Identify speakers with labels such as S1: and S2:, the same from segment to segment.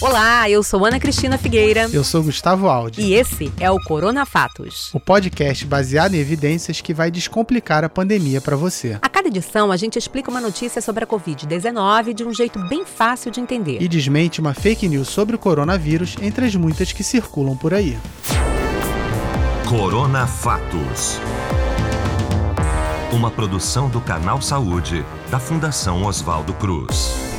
S1: Olá, eu sou Ana Cristina Figueira.
S2: Eu sou Gustavo Aldi.
S1: E esse é o Corona Fatos.
S2: O podcast baseado em evidências que vai descomplicar a pandemia para você.
S1: A cada edição, a gente explica uma notícia sobre a Covid-19 de um jeito bem fácil de entender.
S2: E desmente uma fake news sobre o coronavírus entre as muitas que circulam por aí.
S3: Corona Fatos. Uma produção do Canal Saúde, da Fundação Oswaldo Cruz.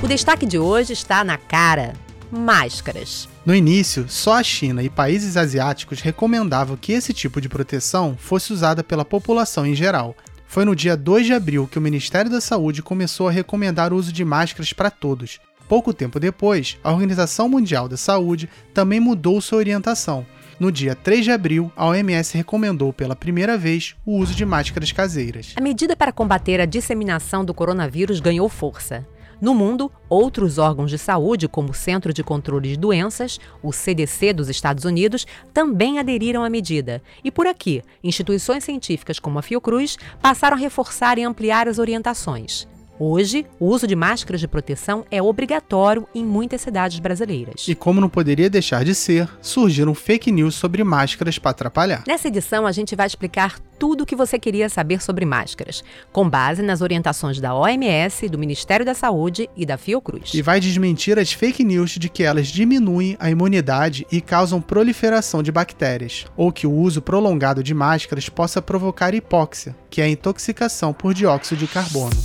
S1: O destaque de hoje está na cara: máscaras.
S2: No início, só a China e países asiáticos recomendavam que esse tipo de proteção fosse usada pela população em geral. Foi no dia 2 de abril que o Ministério da Saúde começou a recomendar o uso de máscaras para todos. Pouco tempo depois, a Organização Mundial da Saúde também mudou sua orientação. No dia 3 de abril, a OMS recomendou pela primeira vez o uso de máscaras caseiras.
S1: A medida para combater a disseminação do coronavírus ganhou força. No mundo, outros órgãos de saúde, como o Centro de Controle de Doenças, o CDC dos Estados Unidos, também aderiram à medida. E por aqui, instituições científicas como a Fiocruz passaram a reforçar e ampliar as orientações. Hoje, o uso de máscaras de proteção é obrigatório em muitas cidades brasileiras.
S2: E como não poderia deixar de ser, surgiram fake news sobre máscaras para atrapalhar.
S1: Nessa edição, a gente vai explicar tudo o que você queria saber sobre máscaras, com base nas orientações da OMS, do Ministério da Saúde e da Fiocruz.
S2: E vai desmentir as fake news de que elas diminuem a imunidade e causam proliferação de bactérias, ou que o uso prolongado de máscaras possa provocar hipóxia, que é a intoxicação por dióxido de carbono.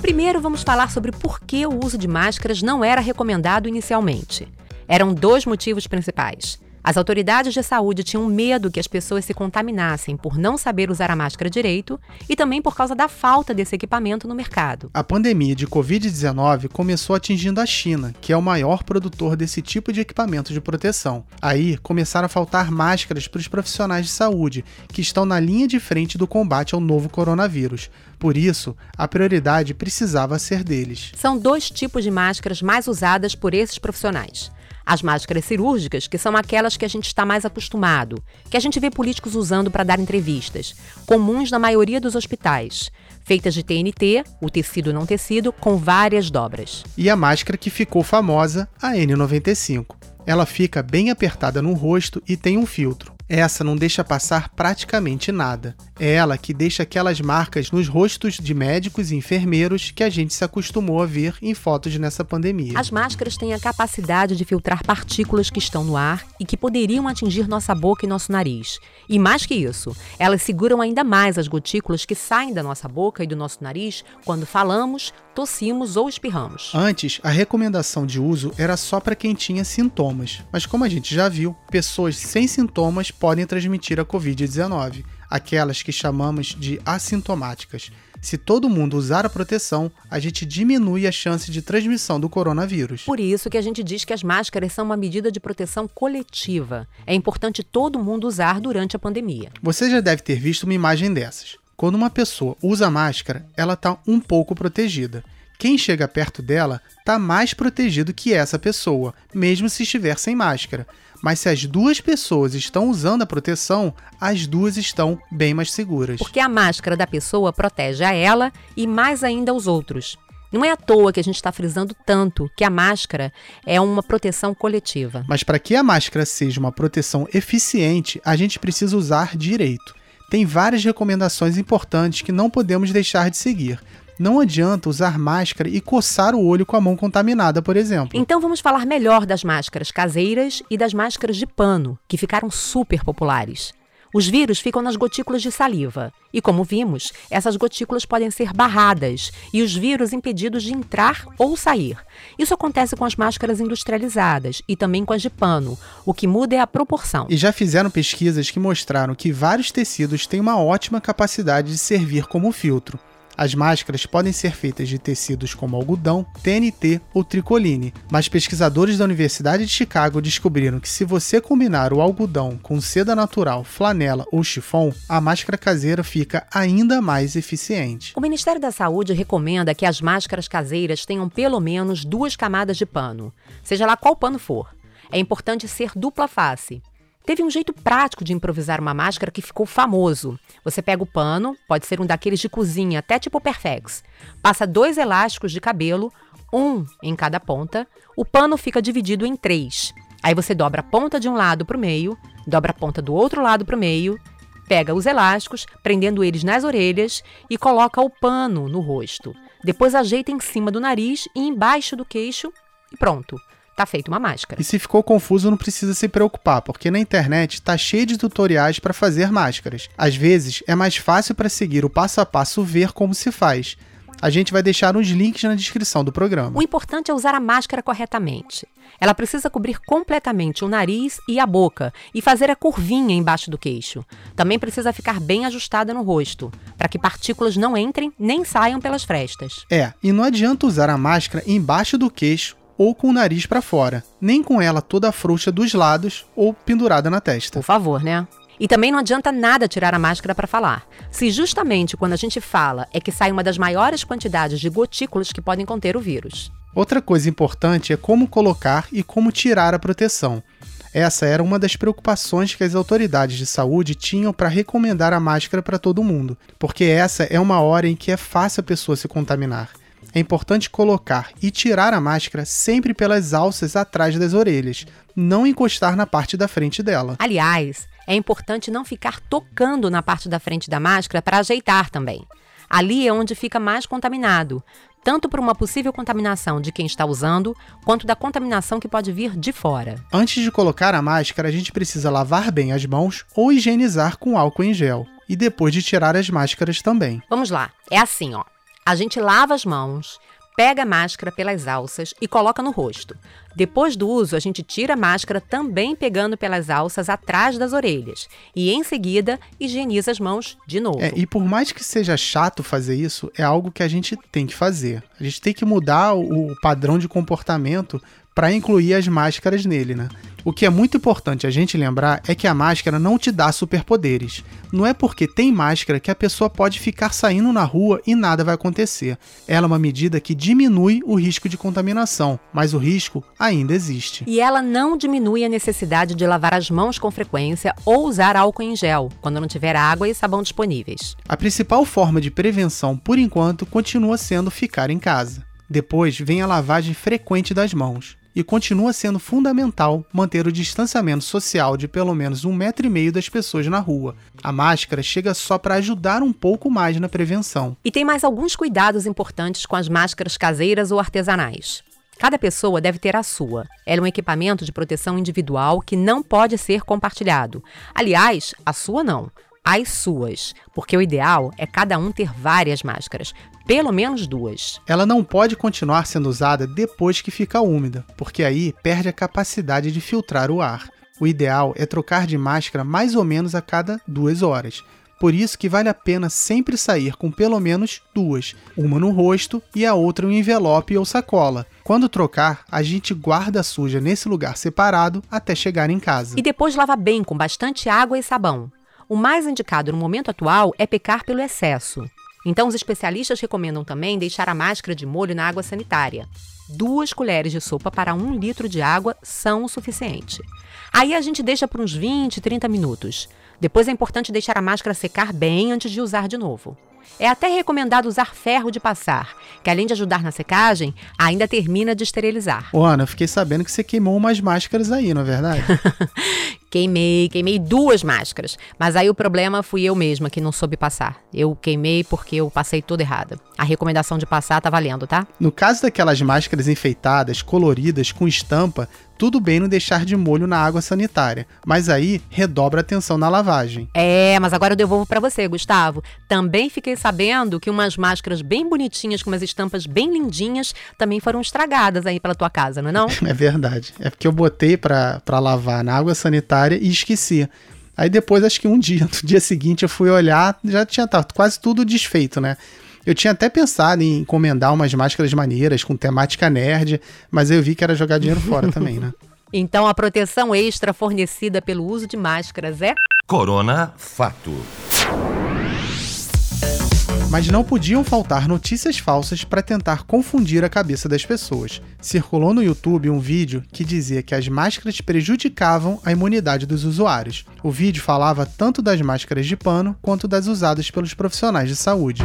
S1: Primeiro, vamos falar sobre por que o uso de máscaras não era recomendado inicialmente. Eram dois motivos principais. As autoridades de saúde tinham medo que as pessoas se contaminassem por não saber usar a máscara direito e também por causa da falta desse equipamento no mercado.
S2: A pandemia de Covid-19 começou atingindo a China, que é o maior produtor desse tipo de equipamento de proteção. Aí começaram a faltar máscaras para os profissionais de saúde, que estão na linha de frente do combate ao novo coronavírus. Por isso, a prioridade precisava ser deles.
S1: São dois tipos de máscaras mais usadas por esses profissionais. As máscaras cirúrgicas, que são aquelas que a gente está mais acostumado, que a gente vê políticos usando para dar entrevistas, comuns na maioria dos hospitais, feitas de TNT, o tecido não tecido, com várias dobras.
S2: E a máscara que ficou famosa, a N95. Ela fica bem apertada no rosto e tem um filtro. Essa não deixa passar praticamente nada. É ela que deixa aquelas marcas nos rostos de médicos e enfermeiros que a gente se acostumou a ver em fotos nessa pandemia.
S1: As máscaras têm a capacidade de filtrar partículas que estão no ar e que poderiam atingir nossa boca e nosso nariz. E mais que isso, elas seguram ainda mais as gotículas que saem da nossa boca e do nosso nariz quando falamos, tossimos ou espirramos.
S2: Antes, a recomendação de uso era só para quem tinha sintomas, mas como a gente já viu, pessoas sem sintomas podem transmitir a Covid-19, aquelas que chamamos de assintomáticas. Se todo mundo usar a proteção, a gente diminui a chance de transmissão do coronavírus.
S1: Por isso que a gente diz que as máscaras são uma medida de proteção coletiva. É importante todo mundo usar durante a pandemia.
S2: Você já deve ter visto uma imagem dessas. Quando uma pessoa usa máscara, ela está um pouco protegida quem chega perto dela está mais protegido que essa pessoa, mesmo se estiver sem máscara. Mas se as duas pessoas estão usando a proteção, as duas estão bem mais seguras.
S1: Porque a máscara da pessoa protege a ela e mais ainda os outros. Não é à toa que a gente está frisando tanto que a máscara é uma proteção coletiva.
S2: Mas para que a máscara seja uma proteção eficiente, a gente precisa usar direito. Tem várias recomendações importantes que não podemos deixar de seguir. Não adianta usar máscara e coçar o olho com a mão contaminada, por exemplo.
S1: Então vamos falar melhor das máscaras caseiras e das máscaras de pano, que ficaram super populares. Os vírus ficam nas gotículas de saliva. E como vimos, essas gotículas podem ser barradas e os vírus impedidos de entrar ou sair. Isso acontece com as máscaras industrializadas e também com as de pano. O que muda é a proporção.
S2: E já fizeram pesquisas que mostraram que vários tecidos têm uma ótima capacidade de servir como filtro. As máscaras podem ser feitas de tecidos como algodão, TNT ou tricoline, mas pesquisadores da Universidade de Chicago descobriram que se você combinar o algodão com seda natural, flanela ou chifão, a máscara caseira fica ainda mais eficiente.
S1: O Ministério da Saúde recomenda que as máscaras caseiras tenham pelo menos duas camadas de pano, seja lá qual pano for. É importante ser dupla face. Teve um jeito prático de improvisar uma máscara que ficou famoso. Você pega o pano, pode ser um daqueles de cozinha, até tipo Perfex, passa dois elásticos de cabelo, um em cada ponta, o pano fica dividido em três. Aí você dobra a ponta de um lado para o meio, dobra a ponta do outro lado para o meio, pega os elásticos, prendendo eles nas orelhas e coloca o pano no rosto. Depois ajeita em cima do nariz e embaixo do queixo e pronto. Tá feito uma máscara.
S2: E se ficou confuso, não precisa se preocupar, porque na internet tá cheio de tutoriais para fazer máscaras. Às vezes é mais fácil para seguir o passo a passo ver como se faz. A gente vai deixar uns links na descrição do programa.
S1: O importante é usar a máscara corretamente. Ela precisa cobrir completamente o nariz e a boca e fazer a curvinha embaixo do queixo. Também precisa ficar bem ajustada no rosto, para que partículas não entrem nem saiam pelas frestas.
S2: É, e não adianta usar a máscara embaixo do queixo ou com o nariz para fora, nem com ela toda frouxa dos lados ou pendurada na testa.
S1: Por favor, né? E também não adianta nada tirar a máscara para falar. Se justamente quando a gente fala é que sai uma das maiores quantidades de gotículas que podem conter o vírus.
S2: Outra coisa importante é como colocar e como tirar a proteção. Essa era uma das preocupações que as autoridades de saúde tinham para recomendar a máscara para todo mundo, porque essa é uma hora em que é fácil a pessoa se contaminar é importante colocar e tirar a máscara sempre pelas alças atrás das orelhas, não encostar na parte da frente dela.
S1: Aliás, é importante não ficar tocando na parte da frente da máscara para ajeitar também. Ali é onde fica mais contaminado, tanto por uma possível contaminação de quem está usando, quanto da contaminação que pode vir de fora.
S2: Antes de colocar a máscara, a gente precisa lavar bem as mãos ou higienizar com álcool em gel. E depois de tirar as máscaras também.
S1: Vamos lá, é assim, ó. A gente lava as mãos, pega a máscara pelas alças e coloca no rosto. Depois do uso, a gente tira a máscara também pegando pelas alças atrás das orelhas. E em seguida, higieniza as mãos de novo.
S2: É, e por mais que seja chato fazer isso, é algo que a gente tem que fazer. A gente tem que mudar o, padrão de comportamento para incluir as máscaras nele, né? O que é muito importante a gente lembrar é que a máscara não te dá superpoderes. Não é porque tem máscara que a pessoa pode ficar saindo na rua e nada vai acontecer. Ela é uma medida que diminui o risco de contaminação, mas o risco ainda existe.
S1: E ela não diminui a necessidade de lavar as mãos com frequência ou usar álcool em gel, quando não tiver água e sabão disponíveis.
S2: A principal forma de prevenção, por enquanto, continua sendo ficar em casa. Depois vem a lavagem frequente das mãos e continua sendo fundamental manter o distanciamento social de pelo menos um metro e meio das pessoas na rua. A máscara chega só para ajudar um pouco mais na prevenção.
S1: E tem mais alguns cuidados importantes com as máscaras caseiras ou artesanais. Cada pessoa deve ter a sua. Ela é um equipamento de proteção individual que não pode ser compartilhado. Aliás, a sua não as suas, porque o ideal é cada um ter várias máscaras, pelo menos duas.
S2: Ela não pode continuar sendo usada depois que fica úmida, porque aí perde a capacidade de filtrar o ar. O ideal é trocar de máscara mais ou menos a cada duas horas. Por isso que vale a pena sempre sair com pelo menos duas, uma no rosto e a outra em envelope ou sacola. Quando trocar, a gente guarda a suja nesse lugar separado até chegar em casa.
S1: E depois lava bem com bastante água e sabão. O mais indicado no momento atual é pecar pelo excesso. Então, os especialistas recomendam também deixar a máscara de molho na água sanitária. Duas colheres de sopa para um litro de água são o suficiente. Aí a gente deixa por uns 20, 30 minutos. Depois é importante deixar a máscara secar bem antes de usar de novo. É até recomendado usar ferro de passar, que além de ajudar na secagem, ainda termina de esterilizar.
S2: Ô Ana, eu fiquei sabendo que você queimou umas máscaras aí, não é verdade?
S1: queimei, queimei duas máscaras. Mas aí o problema fui eu mesma que não soube passar. Eu queimei porque eu passei tudo errado. A recomendação de passar tá valendo, tá?
S2: No caso daquelas máscaras enfeitadas, coloridas, com estampa, tudo bem não deixar de molho na água sanitária, mas aí redobra a atenção na lavagem.
S1: É, mas agora eu devolvo para você, Gustavo. Também fiquei sabendo que umas máscaras bem bonitinhas, com umas estampas bem lindinhas, também foram estragadas aí pela tua casa, não é não?
S2: É verdade. É porque eu botei para lavar na água sanitária e esqueci. Aí depois, acho que um dia, no dia seguinte, eu fui olhar, já tinha tá, quase tudo desfeito, né? Eu tinha até pensado em encomendar umas máscaras maneiras com temática nerd, mas eu vi que era jogar dinheiro fora também, né?
S1: Então a proteção extra fornecida pelo uso de máscaras é
S3: Corona Fato.
S2: Mas não podiam faltar notícias falsas para tentar confundir a cabeça das pessoas. Circulou no YouTube um vídeo que dizia que as máscaras prejudicavam a imunidade dos usuários. O vídeo falava tanto das máscaras de pano quanto das usadas pelos profissionais de saúde.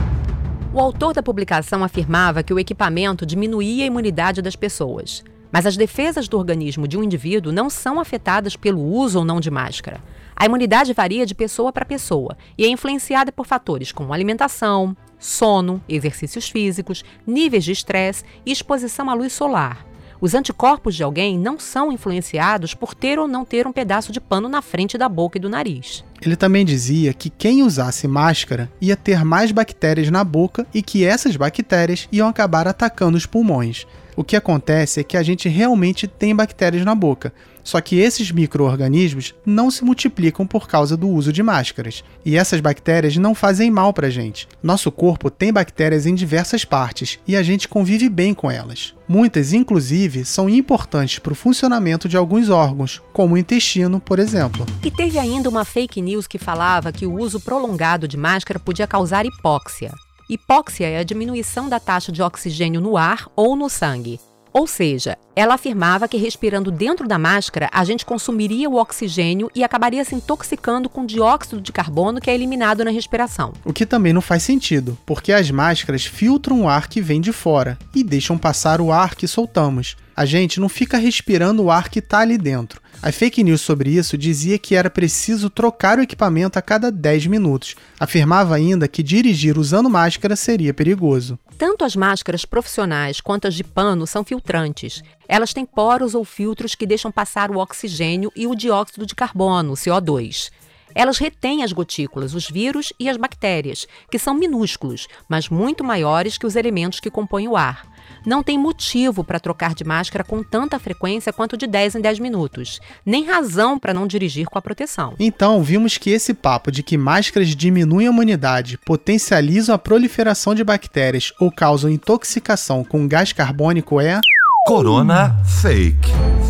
S1: O autor da publicação afirmava que o equipamento diminuía a imunidade das pessoas. Mas as defesas do organismo de um indivíduo não são afetadas pelo uso ou não de máscara. A imunidade varia de pessoa para pessoa e é influenciada por fatores como alimentação, sono, exercícios físicos, níveis de estresse e exposição à luz solar. Os anticorpos de alguém não são influenciados por ter ou não ter um pedaço de pano na frente da boca e do nariz.
S2: Ele também dizia que quem usasse máscara ia ter mais bactérias na boca e que essas bactérias iam acabar atacando os pulmões. O que acontece é que a gente realmente tem bactérias na boca, só que esses micro-organismos não se multiplicam por causa do uso de máscaras. E essas bactérias não fazem mal para gente. Nosso corpo tem bactérias em diversas partes e a gente convive bem com elas. Muitas, inclusive, são importantes para o funcionamento de alguns órgãos, como o intestino, por exemplo.
S1: E teve ainda uma fake news que falava que o uso prolongado de máscara podia causar hipóxia. Hipóxia é a diminuição da taxa de oxigênio no ar ou no sangue. Ou seja, ela afirmava que respirando dentro da máscara, a gente consumiria o oxigênio e acabaria se intoxicando com dióxido de carbono que é eliminado na respiração.
S2: O que também não faz sentido, porque as máscaras filtram o ar que vem de fora e deixam passar o ar que soltamos. A gente não fica respirando o ar que está ali dentro. A fake news sobre isso dizia que era preciso trocar o equipamento a cada 10 minutos. Afirmava ainda que dirigir usando máscara seria perigoso.
S1: Tanto as máscaras profissionais quanto as de pano são filtrantes. Elas têm poros ou filtros que deixam passar o oxigênio e o dióxido de carbono, CO2. Elas retêm as gotículas, os vírus e as bactérias, que são minúsculos, mas muito maiores que os elementos que compõem o ar. Não tem motivo para trocar de máscara com tanta frequência quanto de 10 em 10 minutos, nem razão para não dirigir com a proteção.
S2: Então, vimos que esse papo de que máscaras diminuem a imunidade, potencializam a proliferação de bactérias ou causam intoxicação com gás carbônico é.
S3: Corona Fake. Fake.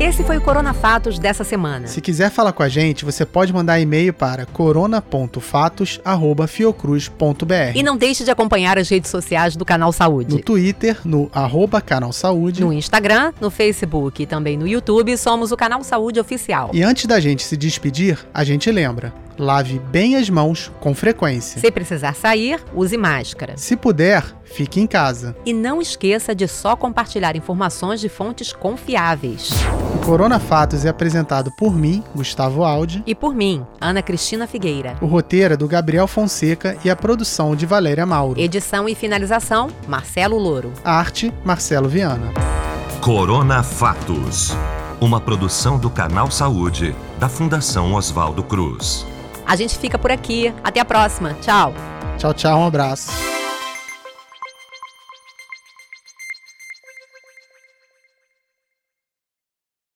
S1: Esse foi o Corona Fatos dessa semana.
S2: Se quiser falar com a gente, você pode mandar e-mail para corona.fatos@fiocruz.br.
S1: E não deixe de acompanhar as redes sociais do Canal Saúde.
S2: No Twitter, no arroba Canal Saúde.
S1: No Instagram, no Facebook e também no YouTube, somos o Canal Saúde Oficial.
S2: E antes da gente se despedir, a gente lembra. Lave bem as mãos com frequência.
S1: Se precisar sair, use máscara.
S2: Se puder, fique em casa.
S1: E não esqueça de só compartilhar informações de fontes confiáveis.
S2: O Corona Fatos é apresentado por mim, Gustavo Aldi.
S1: E por mim, Ana Cristina Figueira.
S2: O roteiro é do Gabriel Fonseca e a produção de Valéria Mauro.
S1: Edição e finalização, Marcelo Louro.
S2: Arte, Marcelo Viana.
S3: Corona Fatos. Uma produção do Canal Saúde, da Fundação Oswaldo Cruz.
S1: A gente fica por aqui. Até a próxima. Tchau.
S2: Tchau, tchau. Um abraço.